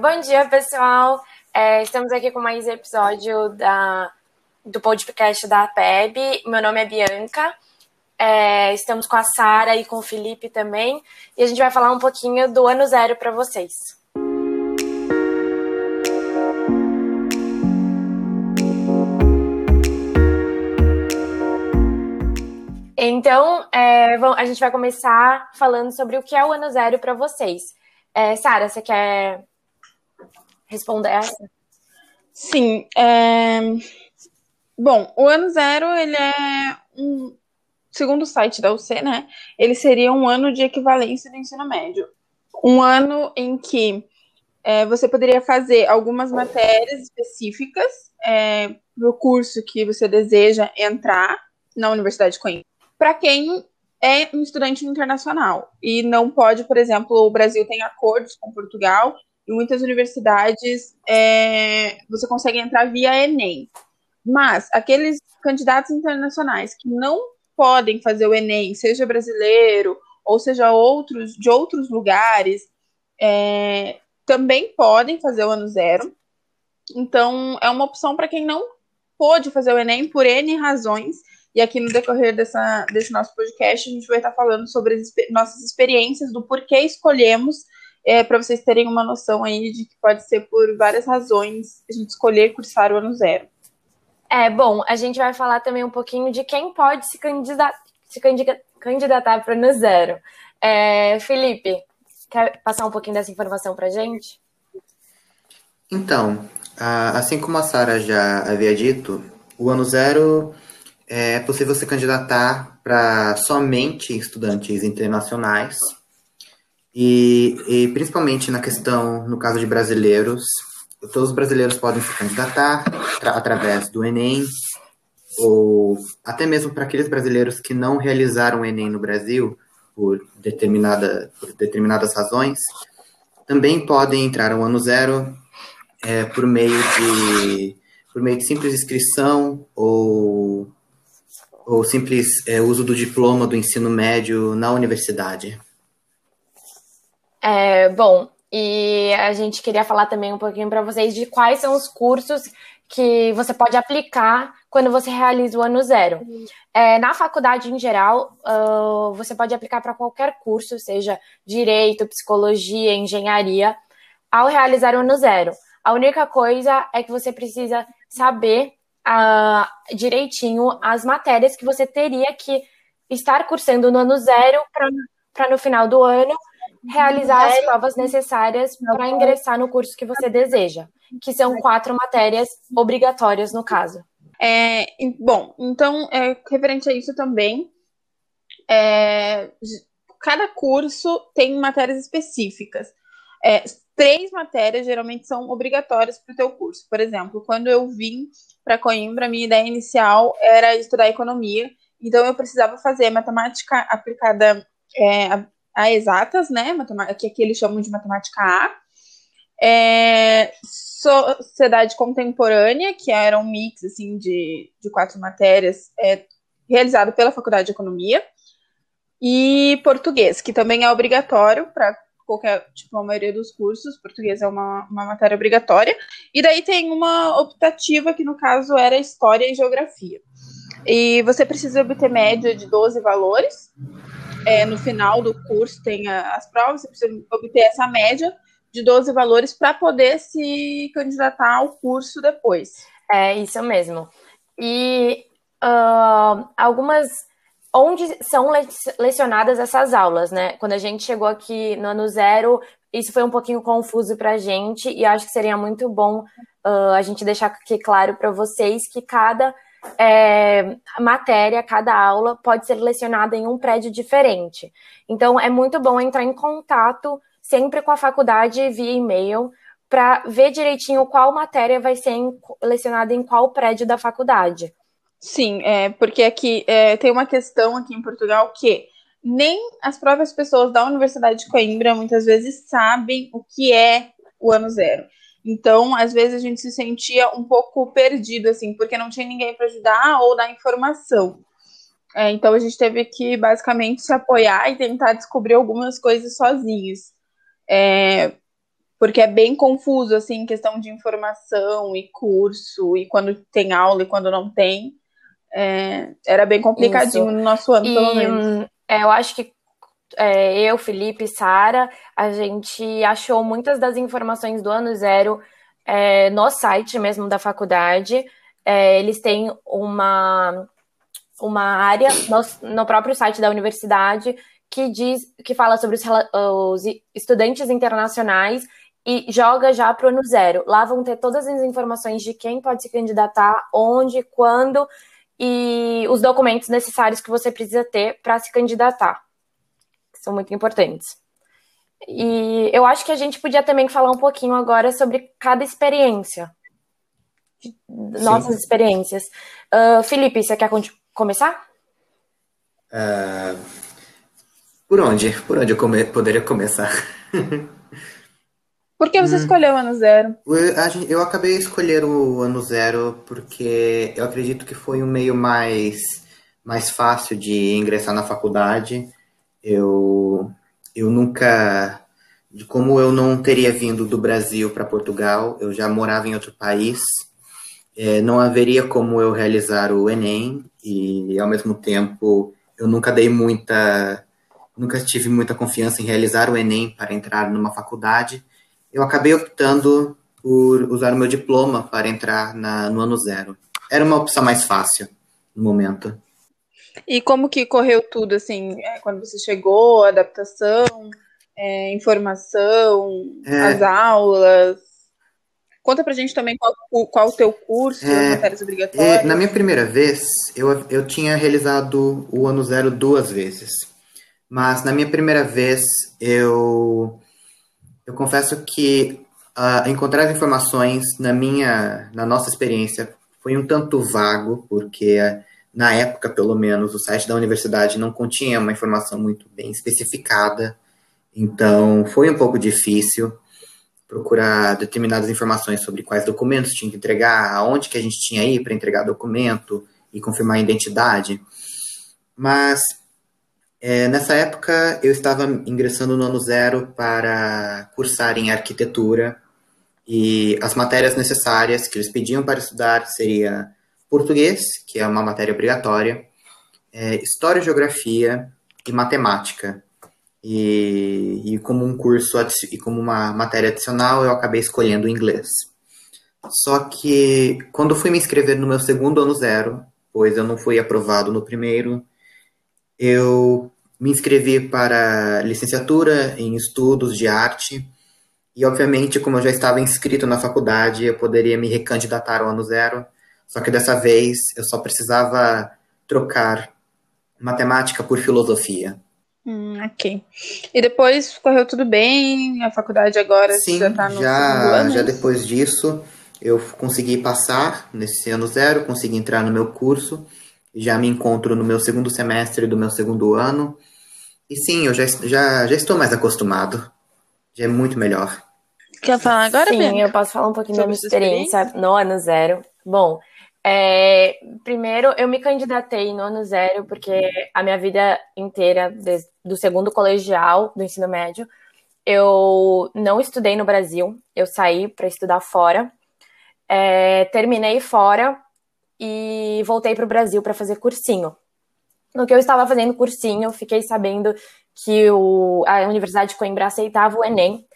Bom dia, pessoal. É, estamos aqui com mais episódio da, do podcast da PEB. Meu nome é Bianca. É, estamos com a Sara e com o Felipe também. E a gente vai falar um pouquinho do ano zero para vocês. Então, é, a gente vai começar falando sobre o que é o ano zero para vocês. É, Sara, você quer responder essa? Sim. É... Bom, o ano zero, ele é um. Segundo o site da UC, né? Ele seria um ano de equivalência do ensino médio. Um ano em que é, você poderia fazer algumas matérias específicas é, para o curso que você deseja entrar na Universidade de Coimbra. Para quem é um estudante internacional e não pode, por exemplo, o Brasil tem acordos com Portugal em muitas universidades é, você consegue entrar via Enem. Mas aqueles candidatos internacionais que não podem fazer o Enem, seja brasileiro ou seja outros de outros lugares, é, também podem fazer o ano zero. Então é uma opção para quem não pôde fazer o Enem por N razões. E aqui no decorrer dessa, desse nosso podcast, a gente vai estar falando sobre as nossas experiências, do porquê escolhemos é, para vocês terem uma noção aí de que pode ser por várias razões a gente escolher cursar o ano zero. É, bom, a gente vai falar também um pouquinho de quem pode se, candidata, se candidatar para o ano zero. É, Felipe, quer passar um pouquinho dessa informação para a gente? Então, assim como a Sara já havia dito, o ano zero é possível se candidatar para somente estudantes internacionais e, e, principalmente na questão, no caso de brasileiros, todos os brasileiros podem se candidatar através do Enem, ou até mesmo para aqueles brasileiros que não realizaram o Enem no Brasil, por, determinada, por determinadas razões, também podem entrar ao ano zero é, por meio de por meio de simples inscrição ou, ou simples é, uso do diploma do ensino médio na universidade. É, bom, e a gente queria falar também um pouquinho para vocês de quais são os cursos que você pode aplicar quando você realiza o ano zero. É, na faculdade em geral, uh, você pode aplicar para qualquer curso, seja direito, psicologia, engenharia, ao realizar o ano zero. A única coisa é que você precisa saber uh, direitinho as matérias que você teria que estar cursando no ano zero para no final do ano realizar as provas necessárias para ingressar no curso que você deseja, que são quatro matérias obrigatórias no caso. É, bom, então, é, referente a isso também, é, cada curso tem matérias específicas. É, três matérias geralmente são obrigatórias para o teu curso. Por exemplo, quando eu vim para Coimbra, a minha ideia inicial era estudar economia, então eu precisava fazer matemática aplicada é, a exatas, né? Que aqui eles chamam de matemática A. É, sociedade contemporânea, que era um mix assim, de, de quatro matérias, é, realizado pela Faculdade de Economia. E português, que também é obrigatório para qualquer, tipo, a maioria dos cursos, português é uma, uma matéria obrigatória. E daí tem uma optativa, que no caso era História e Geografia. E você precisa obter média de 12 valores, é, no final do curso tem a, as provas, você precisa obter essa média de 12 valores para poder se candidatar ao curso depois. É isso mesmo. E uh, algumas. Onde são lecionadas essas aulas, né? Quando a gente chegou aqui no ano zero, isso foi um pouquinho confuso para a gente, e acho que seria muito bom uh, a gente deixar aqui claro para vocês que cada é, matéria, cada aula pode ser lecionada em um prédio diferente. Então, é muito bom entrar em contato sempre com a faculdade via e-mail para ver direitinho qual matéria vai ser lecionada em qual prédio da faculdade. Sim, é, porque aqui é, tem uma questão aqui em Portugal que nem as próprias pessoas da Universidade de Coimbra muitas vezes sabem o que é o ano zero. Então, às vezes a gente se sentia um pouco perdido, assim, porque não tinha ninguém para ajudar ou dar informação. É, então, a gente teve que basicamente se apoiar e tentar descobrir algumas coisas sozinhos. É, porque é bem confuso, assim, questão de informação e curso, e quando tem aula e quando não tem. É, era bem complicadinho Isso. no nosso ano, e, pelo menos. É, eu acho que é, eu, Felipe Sara, a gente achou muitas das informações do ano zero é, no site mesmo da faculdade. É, eles têm uma, uma área no, no, próprio site da universidade que diz que fala sobre os, os estudantes internacionais e joga já para o ano zero. Lá vão ter todas as informações de quem pode se candidatar, onde, quando e os documentos necessários que você precisa ter para se candidatar. São muito importantes. E eu acho que a gente podia também falar um pouquinho agora sobre cada experiência. Nossas Sim. experiências. Uh, Felipe, você quer começar? Uh, por onde? Por onde eu come poderia começar? Por que você hum. escolheu o ano zero? Eu acabei escolhendo o ano zero porque eu acredito que foi um meio mais, mais fácil de ingressar na faculdade. Eu, eu nunca. Como eu não teria vindo do Brasil para Portugal, eu já morava em outro país, é, não haveria como eu realizar o Enem e, ao mesmo tempo, eu nunca dei muita. Nunca tive muita confiança em realizar o Enem para entrar numa faculdade eu acabei optando por usar o meu diploma para entrar na, no ano zero. Era uma opção mais fácil no momento. E como que correu tudo, assim, é, quando você chegou, adaptação, é, informação, é, as aulas? Conta pra gente também qual, qual o teu curso, é, matérias obrigatórias. É, na minha primeira vez, eu, eu tinha realizado o ano zero duas vezes. Mas na minha primeira vez, eu eu confesso que uh, encontrar as informações na minha, na nossa experiência, foi um tanto vago, porque na época, pelo menos, o site da universidade não continha uma informação muito bem especificada. Então, foi um pouco difícil procurar determinadas informações sobre quais documentos tinha que entregar, aonde que a gente tinha ir para entregar documento e confirmar a identidade. Mas é, nessa época, eu estava ingressando no ano zero para cursar em arquitetura e as matérias necessárias que eles pediam para estudar seria português, que é uma matéria obrigatória, é, história e geografia e matemática. E, e como um curso e como uma matéria adicional, eu acabei escolhendo inglês. Só que quando fui me inscrever no meu segundo ano zero, pois eu não fui aprovado no primeiro, eu me inscrevi para licenciatura em estudos de arte e, obviamente, como eu já estava inscrito na faculdade, eu poderia me recandidatar ao ano zero. Só que dessa vez eu só precisava trocar matemática por filosofia. Hum, ok. E depois correu tudo bem? A faculdade agora Sim, já está no já, ano? já depois disso eu consegui passar nesse ano zero, consegui entrar no meu curso já me encontro no meu segundo semestre do meu segundo ano. E sim, eu já, já, já estou mais acostumado. Já é muito melhor. Quer falar agora, Sim, Bianca? eu posso falar um pouquinho Sobre da minha experiência, experiência no ano zero. Bom, é, primeiro eu me candidatei no ano zero porque a minha vida inteira, desde, do segundo colegial, do ensino médio, eu não estudei no Brasil, eu saí para estudar fora. É, terminei fora e voltei para o Brasil para fazer cursinho. No que eu estava fazendo cursinho, fiquei sabendo que o, a Universidade de Coimbra aceitava o Enem,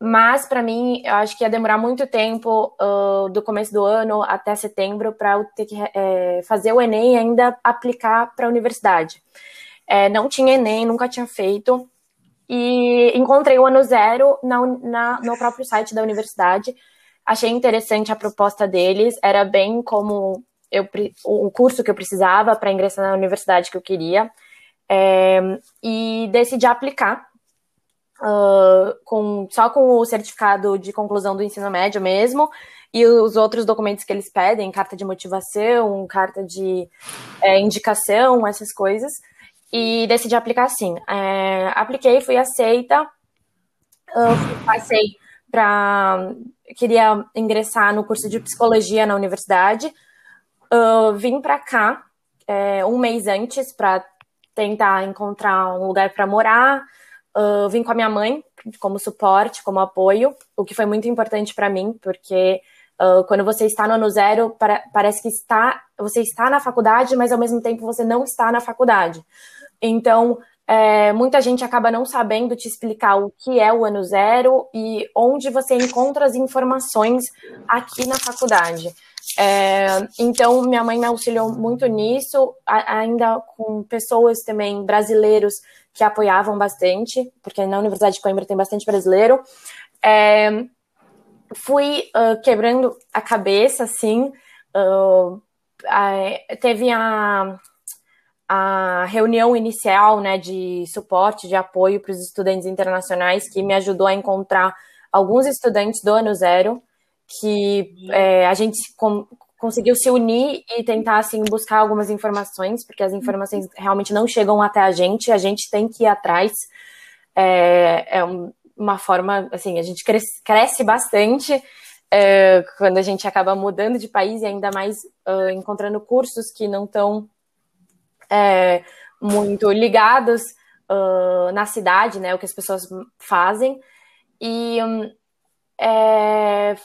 mas para mim eu acho que ia demorar muito tempo uh, do começo do ano até setembro para eu ter que é, fazer o Enem e ainda aplicar para a universidade. É, não tinha Enem, nunca tinha feito e encontrei o ano zero na, na, no próprio site da universidade Achei interessante a proposta deles, era bem como eu, o curso que eu precisava para ingressar na universidade que eu queria. É, e decidi aplicar uh, com, só com o certificado de conclusão do ensino médio mesmo e os outros documentos que eles pedem, carta de motivação, carta de é, indicação, essas coisas. E decidi aplicar sim. É, apliquei, fui aceita, uh, passei para queria ingressar no curso de psicologia na universidade. Uh, vim para cá é, um mês antes para tentar encontrar um lugar para morar. Uh, vim com a minha mãe como suporte, como apoio, o que foi muito importante para mim, porque uh, quando você está no ano zero, para, parece que está, você está na faculdade, mas ao mesmo tempo você não está na faculdade. Então, é, muita gente acaba não sabendo te explicar o que é o ano zero e onde você encontra as informações aqui na faculdade. É, então, minha mãe me auxiliou muito nisso, ainda com pessoas também brasileiros que apoiavam bastante, porque na Universidade de Coimbra tem bastante brasileiro. É, fui uh, quebrando a cabeça, assim. Uh, teve a, a reunião inicial né, de suporte, de apoio para os estudantes internacionais, que me ajudou a encontrar alguns estudantes do ano zero, que é, a gente com, conseguiu se unir e tentar assim buscar algumas informações, porque as informações realmente não chegam até a gente, a gente tem que ir atrás. É, é uma forma, assim, a gente cresce, cresce bastante é, quando a gente acaba mudando de país e ainda mais uh, encontrando cursos que não estão é, muito ligados uh, na cidade, né, o que as pessoas fazem. E um, é,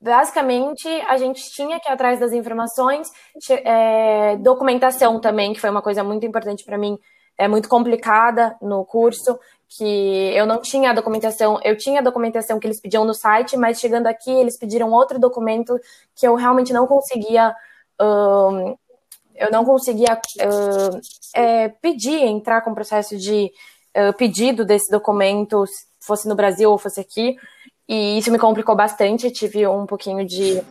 basicamente a gente tinha que ir atrás das informações, é, documentação também, que foi uma coisa muito importante para mim, é muito complicada no curso, que eu não tinha a documentação, eu tinha a documentação que eles pediam no site, mas chegando aqui eles pediram outro documento que eu realmente não conseguia. Um, eu não conseguia uh, é, pedir, entrar com o processo de uh, pedido desse documento, fosse no Brasil ou fosse aqui. E isso me complicou bastante, tive um pouquinho de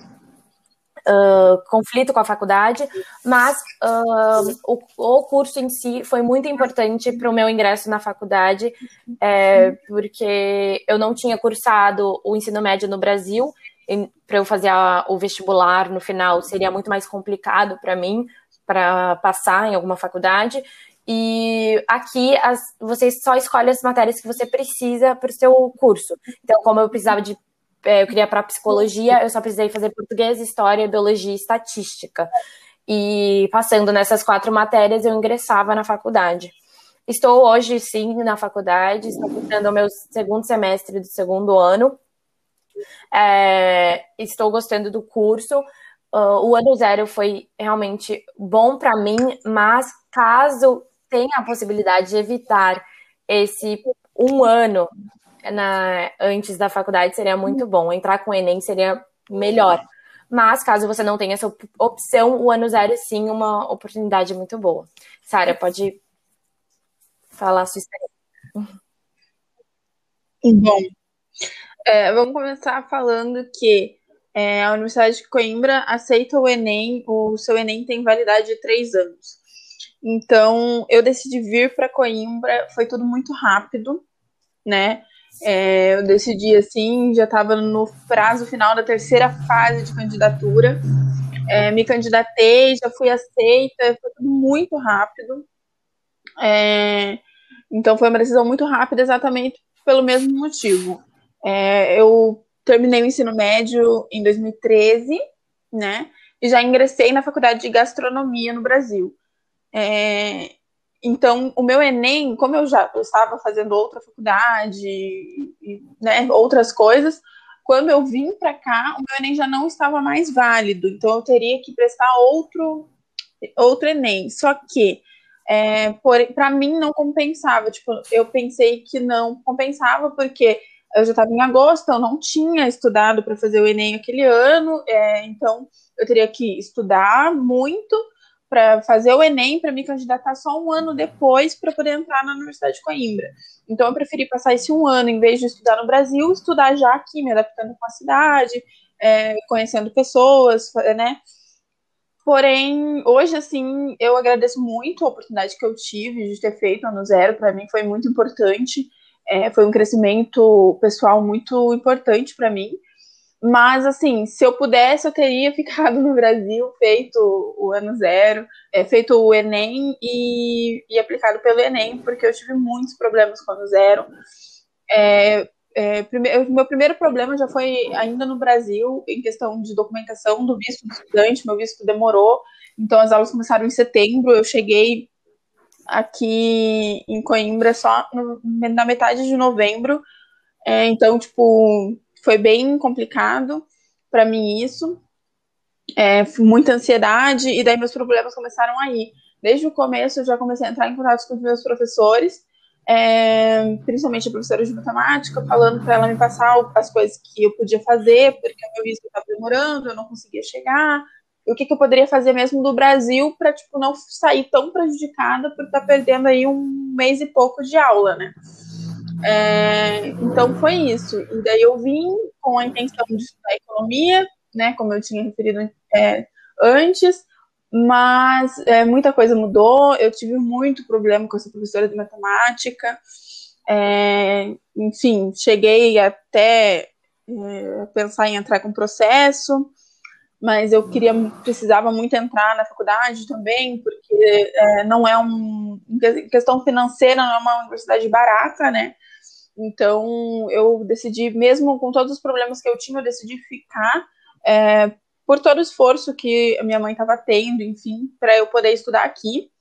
uh, conflito com a faculdade, mas uh, o, o, curso em si foi muito importante para o meu ingresso na faculdade, é, porque eu não tinha cursado o ensino médio no Brasil, para eu fazer a, o vestibular no final seria muito mais complicado para mim, para passar em alguma faculdade. E aqui as, você só escolhe as matérias que você precisa para o seu curso. Então, como eu precisava de. É, eu queria para psicologia, eu só precisei fazer português, história, biologia e estatística. E passando nessas quatro matérias, eu ingressava na faculdade. Estou hoje, sim, na faculdade, estou cursando o meu segundo semestre do segundo ano. É, estou gostando do curso. Uh, o ano zero foi realmente bom para mim, mas caso tem a possibilidade de evitar esse um ano na, antes da faculdade seria muito bom. Entrar com o Enem seria melhor. Mas, caso você não tenha essa opção, o ano zero é sim uma oportunidade muito boa. Sara, pode falar a sua experiência. Bom, é, vamos começar falando que é, a Universidade de Coimbra aceita o Enem, o seu Enem tem validade de três anos. Então, eu decidi vir para Coimbra, foi tudo muito rápido, né? É, eu decidi assim, já estava no prazo final da terceira fase de candidatura. É, me candidatei, já fui aceita, foi tudo muito rápido. É, então, foi uma decisão muito rápida, exatamente pelo mesmo motivo. É, eu terminei o ensino médio em 2013, né? E já ingressei na faculdade de gastronomia no Brasil. É, então, o meu Enem, como eu já eu estava fazendo outra faculdade, e, né, outras coisas, quando eu vim para cá, o meu Enem já não estava mais válido. Então, eu teria que prestar outro, outro Enem. Só que, é, para mim, não compensava. Tipo, eu pensei que não compensava, porque eu já estava em agosto, eu não tinha estudado para fazer o Enem aquele ano, é, então eu teria que estudar muito para fazer o Enem para me candidatar só um ano depois para poder entrar na Universidade de Coimbra. Então eu preferi passar esse um ano em vez de estudar no Brasil, estudar já aqui, me adaptando com a cidade, é, conhecendo pessoas, né? Porém, hoje, assim, eu agradeço muito a oportunidade que eu tive de ter feito ano zero. Para mim foi muito importante. É, foi um crescimento pessoal muito importante para mim. Mas, assim, se eu pudesse, eu teria ficado no Brasil, feito o ano zero, é, feito o Enem e, e, aplicado pelo Enem, porque eu tive muitos problemas com o ano zero. É, é, meu primeiro problema já foi ainda no Brasil, em questão de documentação do visto do estudante, meu visto demorou, então as aulas começaram em setembro, eu cheguei aqui em Coimbra só no, na metade de novembro. É, então, tipo, foi bem complicado para mim isso. É, muita ansiedade, e daí meus problemas começaram aí. Desde o começo eu já comecei a entrar em contato com os meus professores, é, principalmente a professora de matemática, falando para ela me passar as coisas que eu podia fazer, porque o meu visto estava demorando, eu não conseguia chegar, o que, que eu poderia fazer mesmo do Brasil para tipo não sair tão prejudicada por estar tá perdendo aí um mês e pouco de aula, né? É, então foi isso. E daí eu vim com a intenção de estudar economia, né? Como eu tinha referido é, antes, mas é, muita coisa mudou. Eu tive muito problema com essa professora de matemática. É, enfim, cheguei até é, pensar em entrar com processo mas eu queria, precisava muito entrar na faculdade também, porque é, não é um, questão financeira, não é uma universidade barata, né? Então eu decidi, mesmo com todos os problemas que eu tinha, eu decidi ficar é, por todo o esforço que a minha mãe estava tendo, enfim, para eu poder estudar aqui,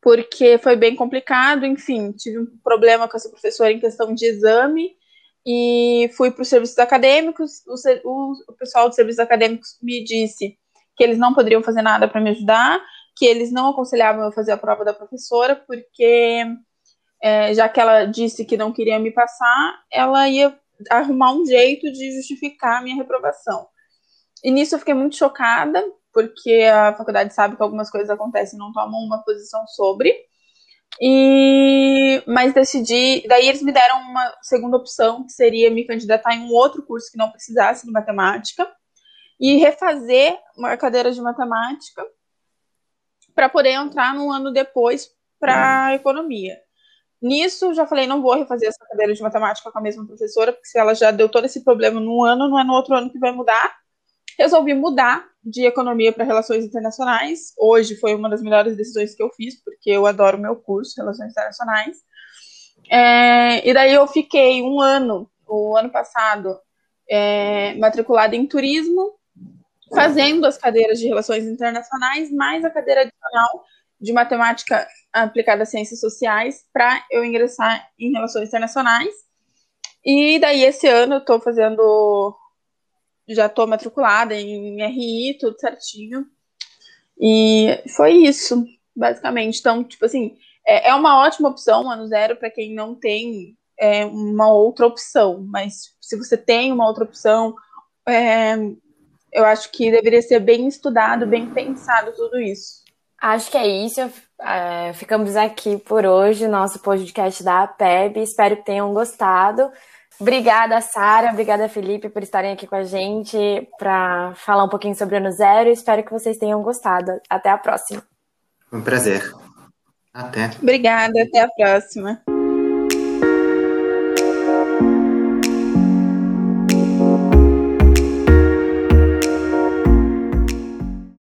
porque foi bem complicado, enfim, tive um problema com essa professora em questão de exame e fui para os serviços acadêmicos. O, o, pessoal dos serviços acadêmicos me disse que eles não poderiam fazer nada para me ajudar, que eles não aconselhavam eu fazer a prova da professora, porque é, já que ela disse que não queria me passar, ela ia arrumar um jeito de justificar a minha reprovação. E nisso eu fiquei muito chocada, porque a faculdade sabe que algumas coisas acontecem não tomam uma posição sobre. E mas decidi, daí eles me deram uma segunda opção, que seria me candidatar em um outro curso que não precisasse de matemática e refazer uma cadeira de matemática para poder entrar um ano depois para economia. Nisso, já falei, não vou refazer essa cadeira de matemática com a mesma professora, porque se ela já deu todo esse problema num ano, não é no outro ano que vai mudar. Resolvi mudar de economia para relações internacionais. Hoje foi uma das melhores decisões que eu fiz, porque eu adoro meu curso, relações internacionais. É, e daí eu fiquei um ano, o ano passado, é, matriculada em turismo, fazendo as cadeiras de relações internacionais, mais a cadeira adicional de matemática aplicada a ciências sociais, para eu ingressar em relações internacionais. E daí esse ano eu estou fazendo já estou matriculada em RI, tudo certinho. E foi isso, basicamente. Então, tipo assim, é, é uma ótima opção, ano zero, para quem não tem é, uma outra opção. Mas se você tem uma outra opção, é, eu acho que deveria ser bem estudado, bem pensado tudo isso. Acho que é isso. É, ficamos aqui por hoje, nosso podcast da APEB. Espero que tenham gostado. Obrigada, Sara. Obrigada, Felipe, por estarem aqui com a gente para falar um pouquinho sobre o Ano Zero. Espero que vocês tenham gostado. Até a próxima. Um prazer. Até. Obrigada, até a próxima.